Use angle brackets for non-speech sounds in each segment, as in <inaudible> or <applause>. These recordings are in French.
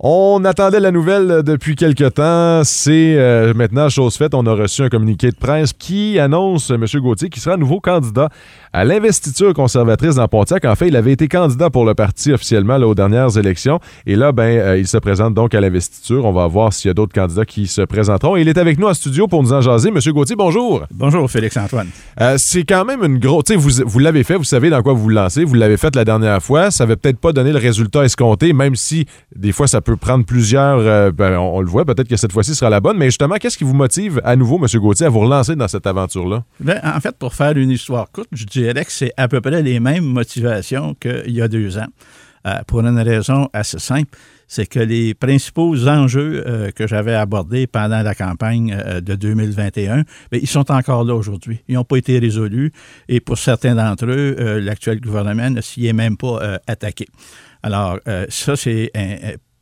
On attendait la nouvelle depuis quelque temps. C'est euh, maintenant chose faite. On a reçu un communiqué de presse qui annonce M. Gauthier qui sera nouveau candidat à l'investiture conservatrice dans Pontiac. En fait, il avait été candidat pour le parti officiellement aux dernières élections. Et là, ben, euh, il se présente donc à l'investiture. On va voir s'il y a d'autres candidats qui se présenteront. Il est avec nous en studio pour nous en jaser. M. Gauthier, bonjour. Bonjour, Félix-Antoine. Euh, c'est quand même une grosse... Vous l'avez fait, vous savez dans quoi vous vous lancez. Vous l'avez fait la dernière fois. Ça n'avait peut-être pas donné le résultat escompté, même si des fois, ça peut prendre plusieurs. Euh, ben, on, le voit, peut-être que cette fois-ci sera la bonne. Mais justement, qu'est-ce qui vous motive à nouveau, M. Gauthier, à vous relancer dans cette aventure-là? Ben, en fait, pour faire une histoire courte, je dirais que c'est à peu près les mêmes motivations qu'il y a deux ans. Euh, pour une raison assez simple, c'est que les principaux enjeux euh, que j'avais abordés pendant la campagne de 2021, bien, ils sont encore là aujourd'hui. Ils n'ont pas été résolus et pour certains d'entre eux, l'actuel gouvernement ne s'y est même pas attaqué. Alors, ça, c'est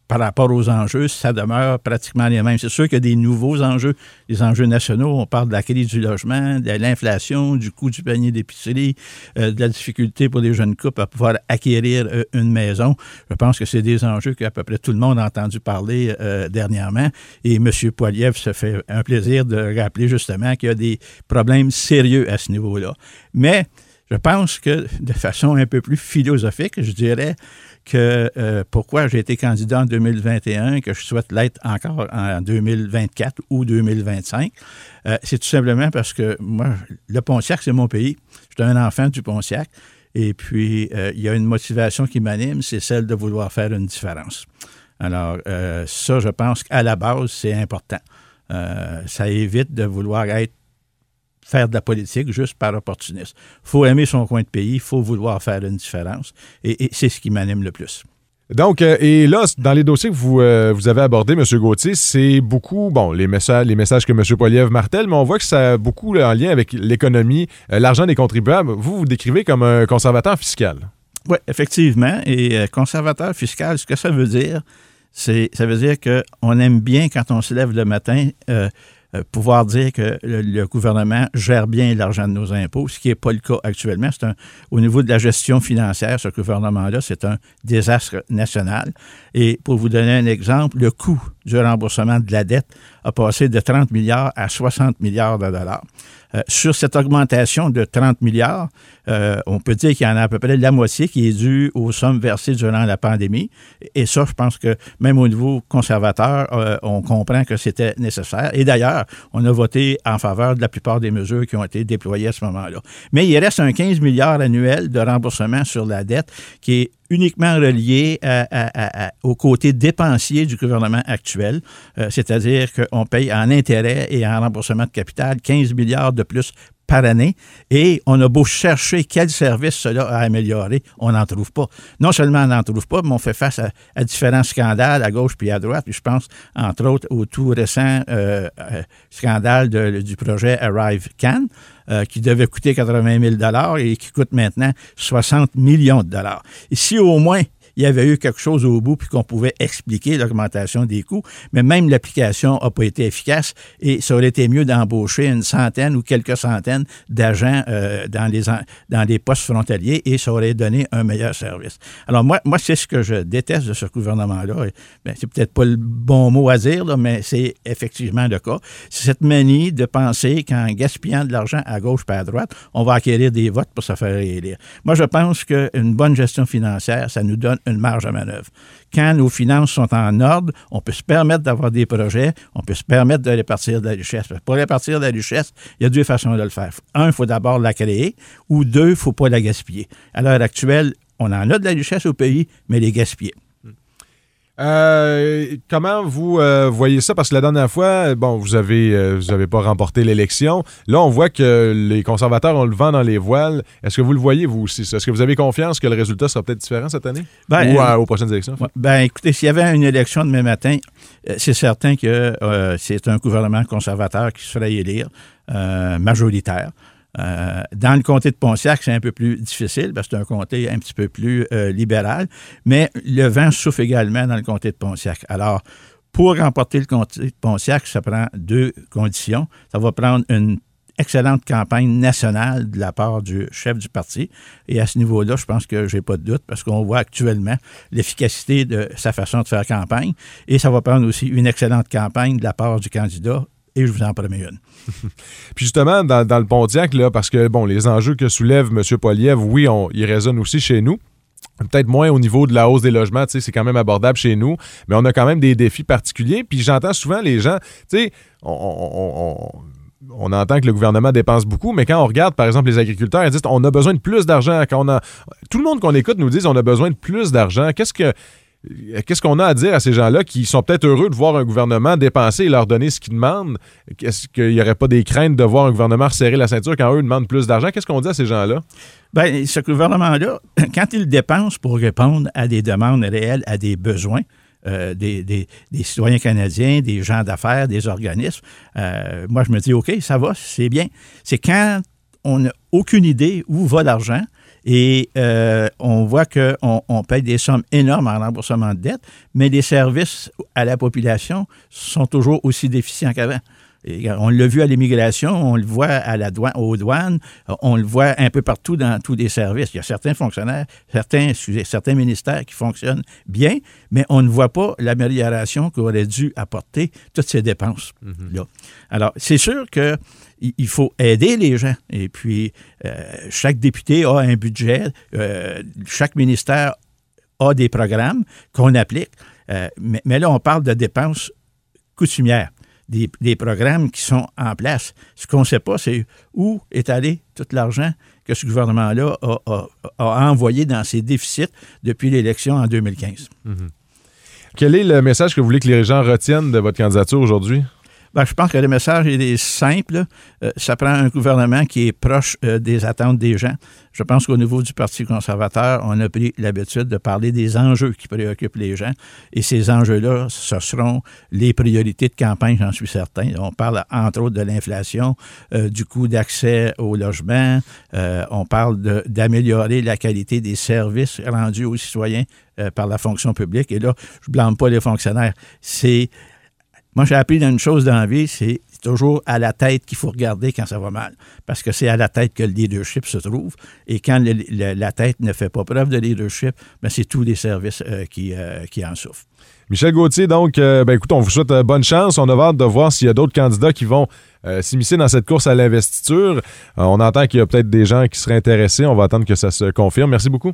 par rapport aux enjeux, ça demeure pratiquement les mêmes. C'est sûr qu'il y a des nouveaux enjeux, des enjeux nationaux. On parle de la crise du logement, de l'inflation, du coût du panier d'épicerie, euh, de la difficulté pour les jeunes couples à pouvoir acquérir euh, une maison. Je pense que c'est des enjeux qu'à peu près tout le monde a entendu parler euh, dernièrement. Et M. Poiliev se fait un plaisir de rappeler justement qu'il y a des problèmes sérieux à ce niveau-là. Mais je pense que de façon un peu plus philosophique, je dirais, que euh, pourquoi j'ai été candidat en 2021, que je souhaite l'être encore en 2024 ou 2025, euh, c'est tout simplement parce que moi, le Pontiac, c'est mon pays. Je suis un enfant du Pontiac. Et puis, euh, il y a une motivation qui m'anime, c'est celle de vouloir faire une différence. Alors, ça, je pense qu'à la base, c'est important. ça évite de vouloir être faire de la politique juste par opportunisme. Il faut aimer son coin de pays, il faut vouloir faire une différence. Et, c'est ce qui m'anime le plus. Donc, euh, et là, dans les dossiers que vous, euh, vous avez abordés, M. Gauthier, c'est beaucoup, bon, les messages, les messages que M. Poliev martèle, mais on voit que ça a beaucoup en lien avec l'économie, euh, l'argent des contribuables. Vous, vous décrivez comme un conservateur fiscal. Oui, effectivement. Et conservateur fiscal, ce que ça veut dire, c'est ça veut dire qu'on aime bien, quand on se lève le matin, pouvoir dire que le, gouvernement gère bien l'argent de nos impôts, ce qui n'est pas le cas actuellement. C'est au niveau de la gestion financière, ce gouvernement-là, c'est un désastre national. Et pour vous donner un exemple, le coût du remboursement de la dette a passé de 30 milliards à 60 milliards de dollars. Euh, sur cette augmentation de 30 milliards, euh, on peut dire qu'il y en a à peu près la moitié qui est due aux sommes versées durant la pandémie. Et ça, je pense que même au niveau conservateur, euh, on comprend que c'était nécessaire. Et d'ailleurs, on a voté en faveur de la plupart des mesures qui ont été déployées à ce moment-là. Mais il reste un 15 milliards annuel de remboursement sur la dette qui est uniquement relié au côté dépensier du gouvernement actuel, c'est-à-dire qu'on paye en intérêt et en remboursement de capital 15 milliards de plus par année et on a beau chercher quel service cela a amélioré, on n'en trouve pas. Non seulement on n'en trouve pas, mais on fait face à, différents scandales à gauche puis à droite. je pense, entre autres, au tout récent euh, euh, scandale du projet Arrive Can. Euh, qui devait coûter 80 000 et qui coûte maintenant 60 millions de dollars. Ici, au moins, il y avait eu quelque chose au bout puis qu'on pouvait expliquer l'augmentation des coûts, mais même l'application n'a pas été efficace et ça aurait été mieux d'embaucher une centaine ou quelques centaines d'agents euh, dans, les, dans les postes frontaliers et ça aurait donné un meilleur service. Alors moi, moi c'est ce que je déteste de ce gouvernement-là. Ben, c'est peut-être pas le bon mot à dire, mais c'est effectivement le cas. C'est cette manie de penser qu'en gaspillant de l'argent à gauche et à droite, on va acquérir des votes pour se faire élire. Moi, je pense qu'une bonne gestion financière, ça nous donne une marge de manœuvre. Quand nos finances sont en ordre, on peut se permettre d'avoir des projets, on peut se permettre de répartir de la richesse. Pour répartir de la richesse, il y a deux façons de le faire. Un, il faut d'abord la créer, ou deux, il ne faut pas la gaspiller. À l'heure actuelle, on en a de la richesse au pays, mais les gaspiller. Euh, comment vous euh, voyez ça? Parce que la dernière fois, bon, vous avez, euh, vous avez pas remporté l'élection. Là, on voit que les conservateurs ont le vent dans les voiles. Est-ce que vous le voyez, vous aussi? Est-ce que vous avez confiance que le résultat sera peut-être différent cette année? Ben, Ou aux prochaines élections? Ben, écoutez, s'il y avait une élection demain matin, c'est certain que c'est un gouvernement conservateur qui serait élire, majoritaire. Euh, dans le comté de Pontiac, c'est un peu plus difficile parce que c'est un comté un petit peu plus euh, libéral, mais le vent souffle également dans le comté de Pontiac. Alors, pour remporter le comté de Pontiac, ça prend deux conditions. Ça va prendre une excellente campagne nationale de la part du chef du parti. Et à ce niveau-là, je pense que j'ai pas de doute parce qu'on voit actuellement l'efficacité de sa façon de faire campagne. Et ça va prendre aussi une excellente campagne de la part du candidat et je vous en promets une. <laughs> Puis justement, dans, le Pontiac, là, parce que bon, les enjeux que soulève M. Poliev, oui, ils résonnent aussi chez nous. Peut-être moins au niveau de la hausse des logements, c'est quand même abordable chez nous, mais on a quand même des défis particuliers. Puis j'entends souvent les gens, tu sais, on, entend que le gouvernement dépense beaucoup, mais quand on regarde, par exemple, les agriculteurs, ils disent on a besoin de plus d'argent. Quand on tout le monde qu'on écoute nous dit on a besoin de plus d'argent. Qu'est-ce que Qu'est-ce qu'on a à dire à ces gens-là qui sont peut-être heureux de voir un gouvernement dépenser et leur donner ce qu'ils demandent? Est-ce qu'il n'y aurait pas des craintes de voir un gouvernement resserrer la ceinture quand eux demandent plus d'argent? Qu'est-ce qu'on dit à ces gens-là? Bien, ce gouvernement-là, <clears throat> quand il dépense pour répondre à des demandes réelles, à des besoins, euh, des, citoyens canadiens, des gens d'affaires, des organismes. Euh, moi, je me dis, OK, ça va, c'est bien. C'est quand on n'a aucune idée où va l'argent, et euh, on voit qu'on on paye des sommes énormes en remboursement de dettes, mais les services à la population sont toujours aussi déficients qu'avant. On l'a vu à l'immigration, on le voit à la douane, aux douanes, on le voit un peu partout dans tous les services. Il y a certains fonctionnaires, certains, certains ministères qui fonctionnent bien, mais on ne voit pas l'amélioration qu'aurait dû apporter toutes ces dépenses-là. Mm-hmm. Alors, c'est sûr que il faut aider les gens. Et puis, euh, chaque député a un budget, euh, chaque ministère a des programmes qu'on applique. Euh, mais, là, on parle de dépenses coutumières, des, programmes qui sont en place. Ce qu'on ne sait pas, c'est où est allé tout l'argent que ce gouvernement-là a, envoyé dans ses déficits depuis l'élection en 2015. Mm-hmm. Quel est le message que vous voulez que les gens retiennent de votre candidature aujourd'hui? Ben, je pense que le message est simple. Euh, ça prend un gouvernement qui est proche euh, des attentes des gens. Je pense qu'au niveau du Parti conservateur, on a pris l'habitude de parler des enjeux qui préoccupent les gens. Et ces enjeux-là, ce seront les priorités de campagne, j'en suis certain. On parle entre autres de l'inflation, euh, du coût d'accès au logement. on parle d'améliorer la qualité des services rendus aux citoyens par la fonction publique. Et là, je ne blâme pas les fonctionnaires. C'est moi, j'ai appris une chose dans la vie, c'est toujours à la tête qu'il faut regarder quand ça va mal. Parce que c'est à la tête que le leadership se trouve. Et quand la tête ne fait pas preuve de leadership, ben, c'est tous les services euh, qui, euh, qui, en souffrent. Michel Gauthier, donc, euh, ben, écoute, on vous souhaite bonne chance. On a hâte de voir s'il y a d'autres candidats qui vont s'immiscer dans cette course à l'investiture. on entend qu'il y a peut-être des gens qui seraient intéressés. On va attendre que ça se confirme. Merci beaucoup.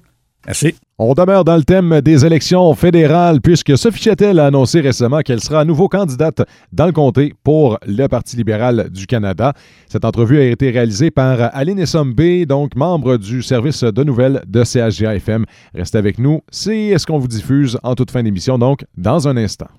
On demeure dans le thème des élections fédérales puisque Sophie Chattel a annoncé récemment qu'elle sera à nouveau candidate dans le comté pour le Parti libéral du Canada. Cette entrevue a été réalisée par Aline Essombe, donc membre du service de nouvelles de CHGA FM. Restez avec nous, c'est ce qu'on vous diffuse en toute fin d'émission, donc dans un instant.